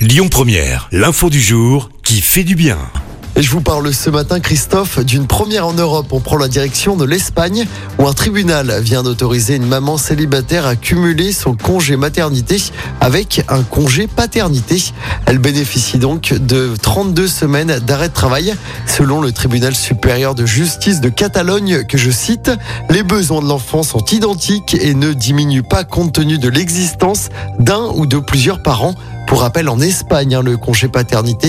Lyon Première, l'info du jour qui fait du bien. Et je vous parle ce matin, Christophe, d'une première en Europe. On prend la direction de l'Espagne, où un tribunal vient d'autoriser une maman célibataire à cumuler son congé maternité avec un congé paternité. Elle bénéficie donc de 32 semaines d'arrêt de travail, selon le tribunal supérieur de justice de Catalogne, que je cite, les besoins de l'enfant sont identiques et ne diminuent pas compte tenu de l'existence d'un ou de plusieurs parents. Pour rappel, en Espagne, hein, le congé paternité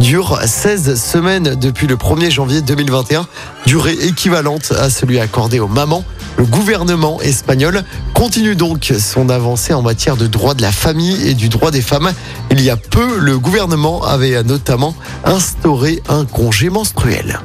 dure 16 semaines depuis le 1er janvier 2021, durée équivalente à celui accordé aux mamans. Le gouvernement espagnol continue donc son avancée en matière de droit de la famille et du droit des femmes. Il y a peu, le gouvernement avait notamment instauré un congé menstruel.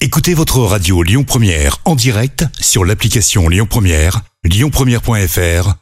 Écoutez votre radio Lyon Première en direct sur l'application Lyon Première, lyonpremière.fr